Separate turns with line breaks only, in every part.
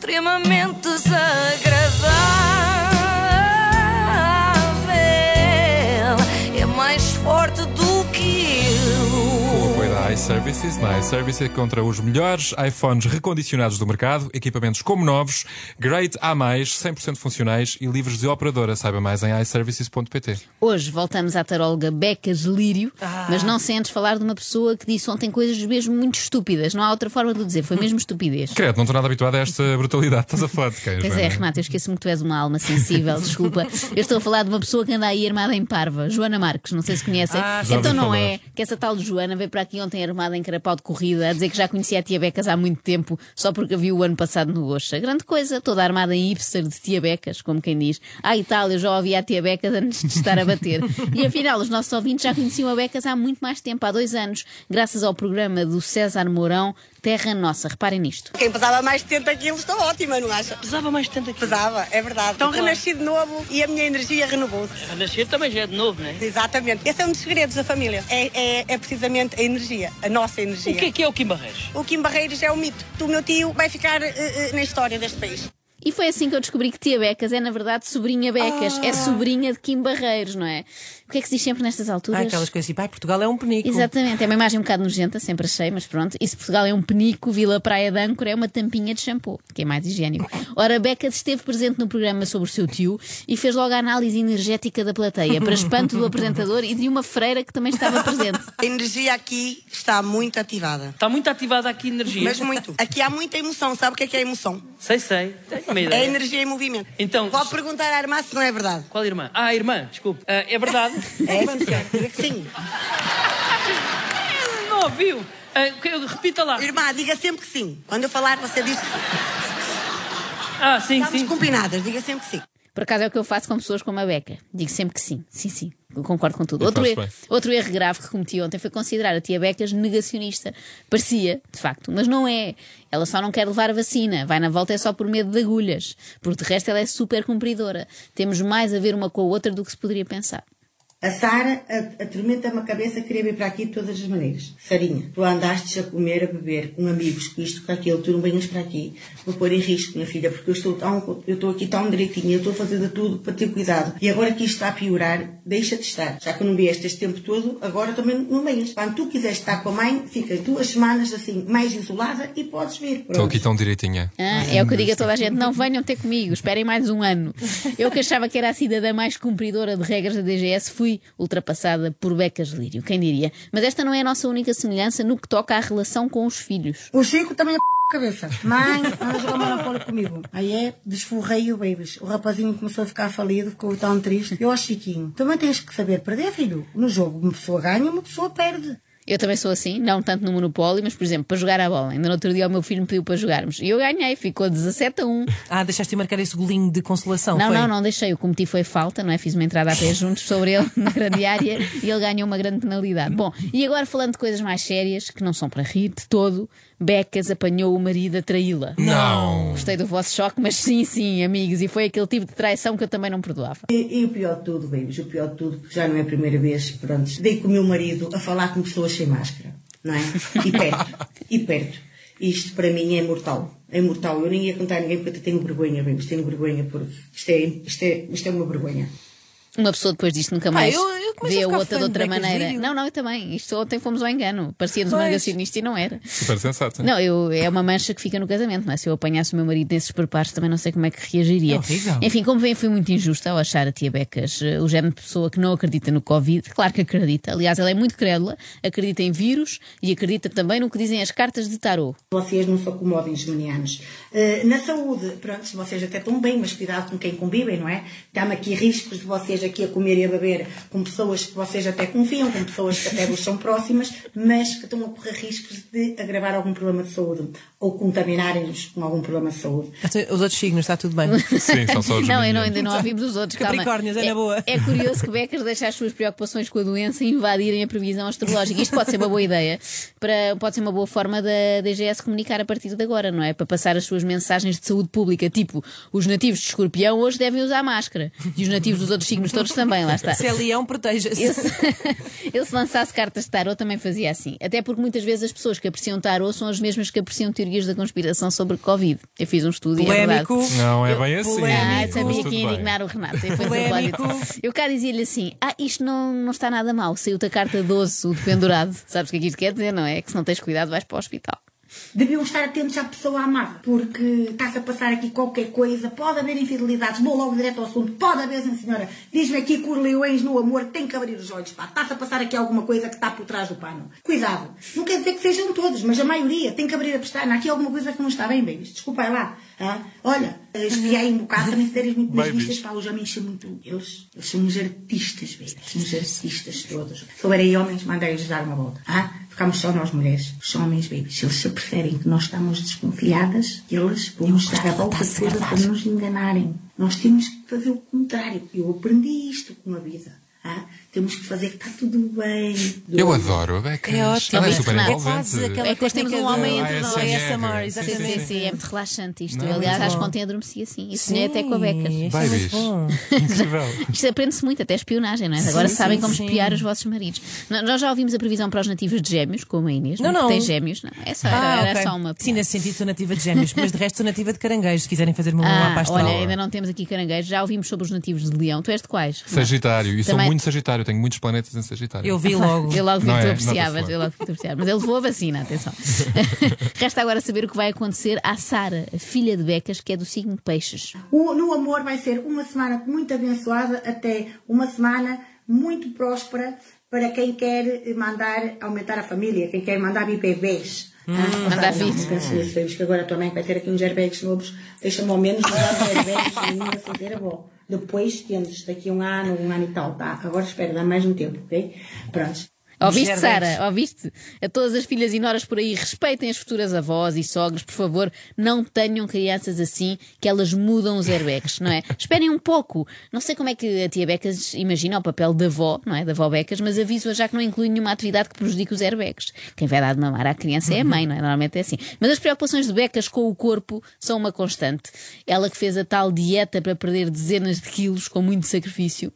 extremamente desagradável.
IServices. Na iServices encontra os melhores iPhones recondicionados do mercado, equipamentos como novos, Great A+, 100% funcionais e livres de operadora. Saiba mais em iServices.pt.
Hoje voltamos à taróloga Becas Lírio, mas não sem antes falar de uma pessoa que disse ontem coisas mesmo muito estúpidas. Não há outra forma de o dizer, foi mesmo estupidez.
Credo, não estou nada habituado a esta brutalidade. Estás a falar de quem,
Pois é, Renato, eu esqueço-me que tu és uma alma sensível, desculpa. Eu estou a falar de uma pessoa que anda aí armada em parva, Joana Marques, não sei se conhecem.
Ah,
então não
falar.
é que essa tal Joana veio para aqui ontem armada em carapau de corrida, a dizer que já conhecia a tia Becas há muito tempo, só porque a viu o ano passado no Goxa. Grande coisa, toda armada em hipster de tia Becas, como quem diz. Ah, e tal, eu já ouvi a tia Becas antes de estar a bater. E afinal, os nossos ouvintes já conheciam a Becas há muito mais tempo, há dois anos, graças ao programa do César Mourão, Terra Nossa. Reparem nisto.
Quem pesava mais de 70 quilos está ótima, não acha?
Pesava mais de 70 quilos.
Pesava, é verdade. Então renasci de novo e a minha energia renovou-se.
A nascer também já é de novo, né?
Exatamente. Esse é um dos segredos da família. É, é, é precisamente a energia, a nossa energia.
O que é que é o Kim Barreiros?
O Kim Barreiros é o mito. O meu tio vai ficar eh, eh, na história deste país.
E foi assim que eu descobri que tia Becas é, na verdade, sobrinha Becas. É sobrinha de Kim Barreiros, não é? O que é que se diz sempre nestas alturas?
Ah, aquelas coisas assim, pai, Portugal é um penico.
Exatamente, é uma imagem um bocado nojenta, sempre achei, mas pronto. E se Portugal é um penico, Vila Praia de Âncora é uma tampinha de shampoo, que é mais higiênico. Ora, Becas esteve presente no programa sobre o seu tio e fez logo a análise energética da plateia, para espanto do apresentador e de uma freira que também estava presente.
A energia aqui está muito ativada.
Está muito ativada aqui a energia.
Mas muito. Aqui há muita emoção. Sabe o que é que é emoção?
Sei, sei. Tenho uma
É energia em movimento.
Então-
Pode perguntar à irmã se não é verdade.
Qual irmã? Ah, irmã, desculpe. Ah, é verdade?
É, sim, senhor. Diga que sim.
Não ouviu? Que- repita lá.
Irmã, diga sempre que sim. Quando eu falar, você diz que sim.
Ah, sim,
Estamos
sim.
combinadas. Diga sempre que sim.
Por acaso é o que eu faço com pessoas como a Beca. Digo sempre que sim. Sim, sim. Eu concordo com tudo. Outro erro,
bem.
outro erro grave que cometi ontem foi considerar a tia Becas negacionista. Parecia, de facto, mas não é. Ela só não quer levar a vacina. Vai na volta é só por medo de agulhas. Porque de resto ela é super cumpridora. Temos mais a ver uma com a outra do que se poderia pensar.
A Sara a- atormenta-me a cabeça, queria vir para aqui de todas as maneiras. Sarinha, tu andaste a comer, a beber com amigos, com isto, com aquilo, tu não venhas para aqui. Vou pôr em risco, minha filha, porque eu estou, tão, eu estou aqui tão direitinha, eu estou a fazer de tudo para ter cuidado. E agora que isto está a piorar, deixa de estar. Já que eu não vieste este tempo todo, agora também não venhas. Quando tu quiseres estar com a mãe, fica duas semanas assim, mais isolada e podes vir.
Estou
Pronto.
aqui tão direitinha.
Ah, é o que eu digo a toda a gente: não venham ter comigo, esperem mais um ano. Eu que achava que era a cidadã mais cumpridora de regras da DGS, fui ultrapassada por Becas Lírio, quem diria? Mas esta não é a nossa única semelhança no que toca à relação com os filhos.
O Chico também é cabeça. Mãe, anda jogar monopólio comigo. Aí é, desforrei o babies. O rapazinho começou a ficar falido, ficou tão triste. Eu, Chiquinho, também tens que saber perder, filho. No jogo, uma pessoa ganha, uma pessoa perde.
Eu também sou assim, não tanto no Monopólio, mas por exemplo, para jogar a bola. Ainda no outro dia o meu filho me pediu para jogarmos e eu ganhei, ficou 17 a 1.
Ah, deixaste marcar esse golinho de consolação,
Não,
foi?
não, não deixei. O que cometi foi falta, não é? Fiz uma entrada a pé juntos sobre ele na grande área e ele ganhou uma grande penalidade. Bom, e agora falando de coisas mais sérias, que não são para rir de todo, Becas apanhou o marido a traí-la.
Não!
Gostei do vosso choque, mas sim, sim, amigos, e foi aquele tipo de traição que eu também não perdoava.
E, e o pior de tudo, babies, o pior de tudo, que já não é a primeira vez, pronto, dei com o meu marido a falar com pessoas sem máscara, não é? E perto, e perto. Isto para mim é mortal. É mortal. Eu nem ia contar a ninguém porque eu tenho vergonha, babies, tenho vergonha, porque isto é, isto é, isto é uma vergonha.
Uma pessoa depois disto nunca mais
eu- eu começo
vê
a
a
ficar
outra de
fã de
outra maneira. Não, não, eu também. Isto ontem fomos ao engano. Parecia-nos
Pois.
negacionista e não era.
Super sensato.
Não, eu, é uma mancha que fica no casamento, não é? Se eu apanhasse o meu marido nesses preparos, também não sei como é que reagiria.
É horrível.
Enfim, como veem, fui muito injusta ao achar a tia Becas eh, o género de pessoa que não acredita no Covid. Claro que acredita. Aliás, ela é muito crédula, acredita em vírus e acredita também no que dizem as cartas de tarô.
Vocês não se acomodem, geminianos. Eh, na saúde, pronto, vocês até estão bem, mas cuidado com quem convivem, não é? Dá-me aqui riscos de vocês aqui a comer e a beber com pessoas que vocês até confiam, com pessoas que até vos são próximas, mas que estão a correr riscos de agravar algum problema de saúde ou contaminarem-nos com algum problema de saúde.
Então, Os outros signos, está tudo bem.
Sim, são só os
Não, eu não, ainda não ouvimos os outros. calma.
Capricórnios, é na boa.
É curioso que Becas deixa as suas preocupações com a doença invadirem a previsão astrológica. Isto pode ser uma boa ideia, para, pode ser uma boa forma da DGS comunicar a partir de agora, não é? Para passar as suas mensagens de saúde pública, tipo, os nativos de escorpião hoje devem usar máscara e os nativos dos outros signos Os touros também, lá está.
Se é leão, proteja-se.
Eu se, eu se lançasse cartas de tarot também fazia assim. Até porque muitas vezes as pessoas que apreciam tarot são as mesmas que apreciam teorias da conspiração sobre Covid. Eu fiz um estudo e é verdade.
Polémico.
Não é bem assim.
Ah,
Polémico.
sabia que ia indignar o Renato.
Polémico.
propósito. Eu cá dizia-lhe assim: Ah, isto não, não está nada mal. Saiu-te a carta doce, o dependurado. Sabes o que é que isto quer dizer, não é? Que se não tens cuidado vais para o hospital.
Deviam estar atentos à pessoa amada, porque está-se a passar aqui qualquer coisa, pode haver infidelidades, vou logo direto ao assunto, pode haver, senhora. Diz-me aqui que no amor têm que abrir os olhos, pá. Está-se a passar aqui alguma coisa que está por trás do pano. Cuidado. Não quer dizer que sejam todos, mas a maioria tem que abrir a pestana. Aqui alguma coisa que não está bem, babies. Desculpa aí lá. Hã? Olha, espiei um bocado, também se deres muito nas vistas, pá, os homens são muito. Eles, eles são uns artistas, babies. Uns artistas todos. Se homens, mandei-os dar uma volta. hã? Ficamos só nós mulheres. Os homens, babies. Se eles se aperceberem que nós estamos desconfiadas, eles vão nos dar a volta toda para nos enganarem. Nós temos que fazer o contrário. Eu aprendi isto com a vida. hã? Temos que fazer que está tudo bem.
Eu adoro a Becas.
É ótimo.
Ela é
É
super
quase
envolvente.
aquela
É que temos um
técnica
homem entre nós.
ASMR,
Sim, sim,
Sim,
exatamente.
sim, sim, é muito relaxante isto.
Não, é
Aliás, acho que ontem adormeci assim. E sonhei até com a Becas.
É
Babies. Incrível.
Isto aprende-se muito, até espionagem, não é? Agora
Sim,
sabem
sim,
como
sim.
espiar os vossos maridos. Nó- Nós já ouvimos a previsão para os nativos de gêmeos, como a Inês,
Não,
é?
Não.
tem gêmeos, não. É só, era,
Ah,
era
ok.
só uma.
Sim, nesse sentido sou nativa de gêmeos, mas de resto sou nativa de caranguejos, se quiserem fazer uma
Ah,
mapa
olha, ainda não temos aqui caranguejos. Já ouvimos sobre os nativos de leão. Tu és de quais?
Sagitário. E sou
Também-
muito Sagitário. Tenho muitos planetas em Sagitário.
Eu vi logo.
Eu logo vi que tu apreciavas, eu logo vi que tu apreciavas. Mas ele levou a vacina, atenção. Resta agora saber o que vai acontecer à Sara, a filha de Becas, que é do signo Peixes.
O- no amor vai ser uma semana muito abençoada até uma semana muito próspera para quem quer mandar aumentar a família, quem quer mandar vir bebês. Ah,
mandar vir.
penso nisso, sabes que agora também vai ter aqui uns airbags novos, deixa-me ao menos mandar uns airbags ainda fazer a avó. Depois temos daqui um ano, um ano e tal, tá? Agora espera, dá mais um tempo, ok? Prontos.
Ouviste, Sara? Ouviste? A todas as filhas e noras por aí, respeitem as futuras avós e sogros, por favor, não tenham crianças assim que elas mudam os airbags, não é? Esperem um pouco. Não sei como é que a tia Becas imagina o papel da avó, não é? Da avó Becas, mas aviso-a já que não inclui nenhuma atividade que prejudique os airbags. Quem vai dar de mamar à criança é a mãe, não é? Normalmente é assim. Mas as preocupações de Becas com o corpo são uma constante. Ela que fez a tal dieta para perder dezenas de quilos com muito sacrifício,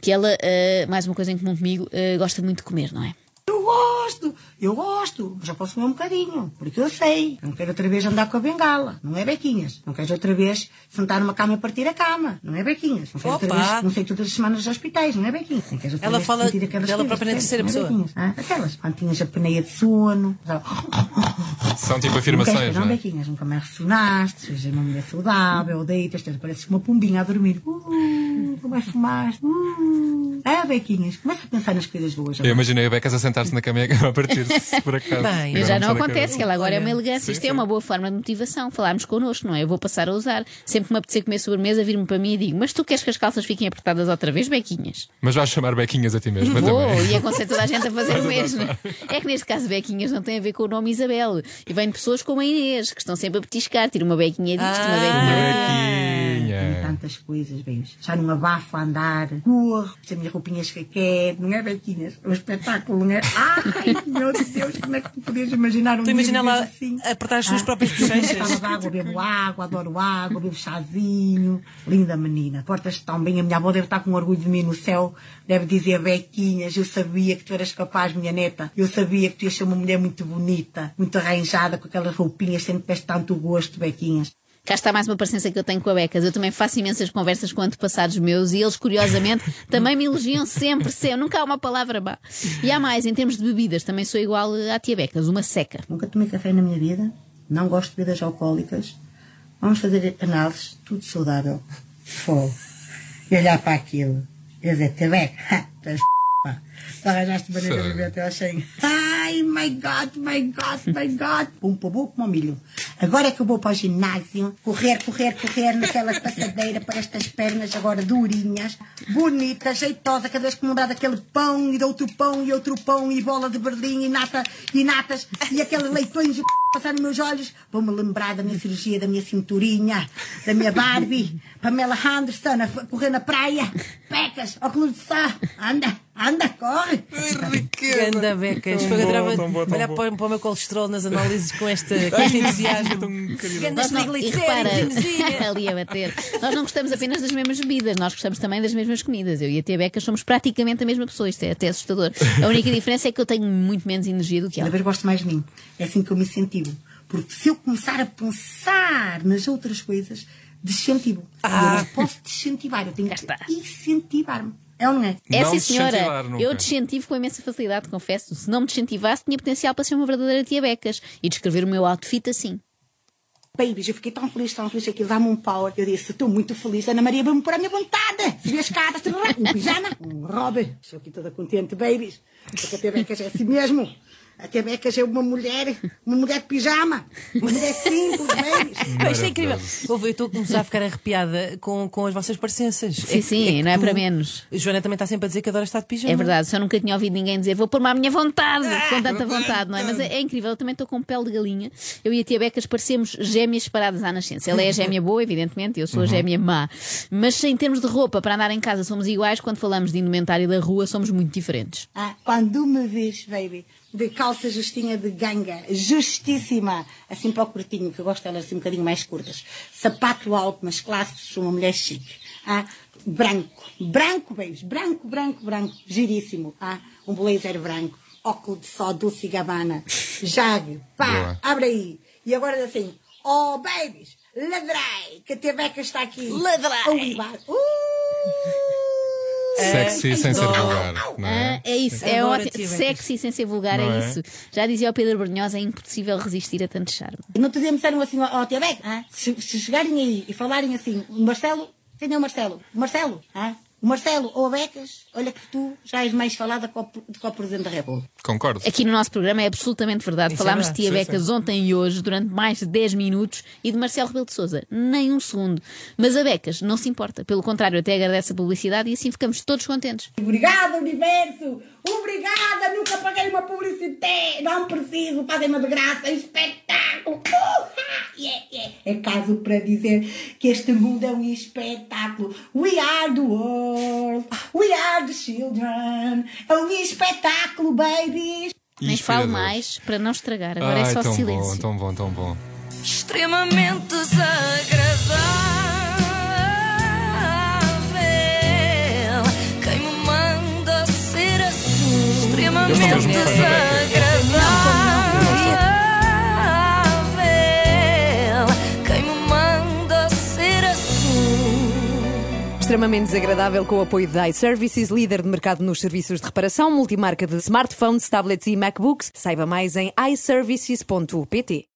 que ela, ah, mais uma coisa em comum comigo, ah, gosta muito de comer, não é?
Eu gosto, eu gosto, já posso comer um bocadinho, porque eu sei. Não quero outra vez andar com a bengala, não é bequinhas. Não quero outra vez sentar numa cama e partir a cama, não é bequinhas. Não quero outra vez, não sei, todas as semanas nos hospitais, não é bequinhas. Não quero outra
Ela
vez
fala
sentir aquelas
dela
coisas,
própria terceira
Não é
pessoa.
bequinhas, ah? Aquelas, quando tinhas a apneia de sono.
São tipo
Não
afirmações,
queres, não,
não é?
bequinhas, nunca mais ressonaste, seja uma mulher saudável, deitas, pareces uma pombinha a dormir. Uh, nunca mais fumaste. Uh. Ah, bequinhas, começa a pensar nas coisas boas.
Eu imaginei a Becas a sentar-se na cama e a partir-se, por acaso.
Bem,
já não acontece, que ela agora é uma elegância.
Sim,
Isto é
sim.
uma boa forma de motivação. Falarmos connosco, não é? Eu vou passar a usar. Sempre que me apetecer comer sobremesa, vir-me para mim e digo: Mas tu queres que as calças fiquem apertadas outra vez, Bequinhas?
Mas vais chamar Bequinhas a ti mesma
Vou,
também.
e aconselho toda a gente a fazer o mesmo. É que neste caso, Bequinhas não tem a ver com o nome Isabel. E vem de pessoas como a Inês, que estão sempre a petiscar. Tira uma bequinha disto, uma
Ah.
bequinha
Tem
Bequinha.
tantas coisas, bens. Já não abafo a andar, corro, as minhas roupinhas que quero, não é, Bequinhas? O espetáculo, não é? Ai, meu Deus, como é que tu podias imaginar um
Tu imagina
dia
lá
assim?
apertar as suas
Ah,
próprias bochechas.
água, bebo água, adoro água, bebo chazinho. Linda menina, portas tão bem. A minha avó deve estar com orgulho de mim no céu. Deve dizer, Bequinhas, eu sabia que tu eras capaz, minha neta. Eu sabia que tu ias ser uma mulher muito bonita, muito arranjada, com aquelas roupinhas, sempre tiveste tanto gosto, Bequinhas.
Cá está mais uma parecença que eu tenho com a Becas. Eu também faço imensas conversas com antepassados meus e eles, curiosamente, também me elogiam sempre, sempre. Nunca há uma palavra má. E há mais, em termos de bebidas, também sou igual à tia Becas, uma seca.
Nunca tomei café na minha vida, não gosto de bebidas alcoólicas. Vamos fazer análises, tudo saudável. Fogo. E olhar para aquilo e dizer, Tebeca, tu és pá. Tu arranjaste maneira de até ao cheio. Ai, my God, my God, my God. Pum, pum, pum, como milho. Agora é que eu vou para o ginásio, correr, correr, correr naquela passadeira para estas pernas agora durinhas, bonita, jeitosa, cada vez que me lembrar daquele pão e de outro pão e outro pão e bola de berlim e nata e natas e aqueles leitões de passar nos meus olhos, vou-me lembrar da minha cirurgia, da minha cinturinha, da minha Barbie, Pamela Anderson, a correr na praia, pecas, óculos de sol, anda, Anda, corre.
Ganda becas.
Tão
Foi adorava
tão bom,
para, para o meu colesterol nas análises com este, com este entusiasmo. Gandas
e repara, ali a bater. Nós não gostamos apenas das mesmas bebidas, nós gostamos também das mesmas comidas. Eu e a Tia Becas somos praticamente a mesma pessoa, isto é até assustador. A única diferença é que eu tenho muito menos energia do que
Cada
ela.
vez gosto mais de mim. É assim que eu me incentivo. Porque se eu começar a pensar nas outras coisas, desincentivo. E eu não posso desincentivar, eu tenho que incentivar-me. É ou não é?
É
Não
sim,
desincentivar
senhora.
nunca.
Eu desincentivo com imensa facilidade, confesso. Se não me desincentivasse, tinha potencial para ser uma verdadeira Tia Becas e descrever o meu outfit assim.
Babies, eu fiquei tão feliz, tão feliz, aquilo dá-me um power. Eu disse, estou muito feliz, Ana Maria vai-me pôr a minha vontade. Subi as escadas, um pijama, um robe. Estou aqui toda contente, babies. Porque a Tia Becas é assim mesmo. A Tia Becas é uma mulher, uma mulher de pijama. Uma mulher simples.
Pá, Isto é incrível. Ouve, eu estou a começar a ficar arrepiada com, com as vossas parecenças.
Sim, sim,
que
não é
tu-
para menos.
A Joana também está sempre a dizer que adora estar de pijama.
É verdade, só nunca tinha ouvido ninguém dizer vou pôr-me à minha vontade, com tanta vontade, não é? Mas é, é incrível, eu também estou com pele de galinha. Eu e a Tia Becas parecemos gêmeas separadas à nascença. Ela é a gêmea boa, evidentemente, eu sou a gêmea má. Mas em termos de roupa, para andar em casa somos iguais, quando falamos de indumentário da rua somos muito diferentes.
Ah, quando me vês, baby, de calça justinha de ganga, justíssima, assim para o curtinho, que eu gosto delas assim um bocadinho mais curtas. Sapato alto, mas clássico, sou uma mulher chique. Ah, branco, branco, babies, branco, branco, branco, giríssimo. Ah, um blazer branco, óculos de sol, Dulce e Gabbana, jague, pá,
Boa.
abre aí. E agora assim, oh, babies, ladrei, que a tia Beca está aqui.
Ladrei.
Uh!
Sexy sem ser
Não.
vulgar. Não é?
É isso, é ótimo. Sexy sem ser vulgar,
Não
é, isso. Já dizia o Pedro Brunhosa, é impossível resistir a tanto charme.
Outro dia me disseram assim, ó, oh, Tia Beca, ah, se, se chegarem aí e falarem assim, Marcelo, quem é o Marcelo? Marcelo, ah? O Marcelo ou a Becas, olha que tu já és mais falada com o, com o Presidente da República.
Concordo.
Aqui no nosso programa é absolutamente verdade.
Isso é
Falámos de
verdade,
Tia
sim,
Becas ontem e hoje, durante mais de 10 minutos, e de Marcelo Rebelo de Souza. Nem um segundo. Mas a Becas não se importa. Pelo contrário, até agradece a publicidade e assim ficamos todos contentes.
Obrigada, Universo! Obrigada! Nunca paguei uma publicidade! Não preciso, fazem-me de graça, é espetáculo! É caso para dizer que este mundo é um espetáculo. We are the world, we are the children. É um espetáculo, babies!
Nem
Inspirador.
falo mais para não estragar. Agora é
Ai,
só
tão
silêncio.
bom, tão bom, tão bom.
extremamente desagradável. Quem me manda ser assim? Extremamente desagradável.
Extremamente desagradável com o apoio da iServices, líder de mercado nos serviços de reparação, multimarca de smartphones, tablets e MacBooks. Saiba mais em iServices.pt.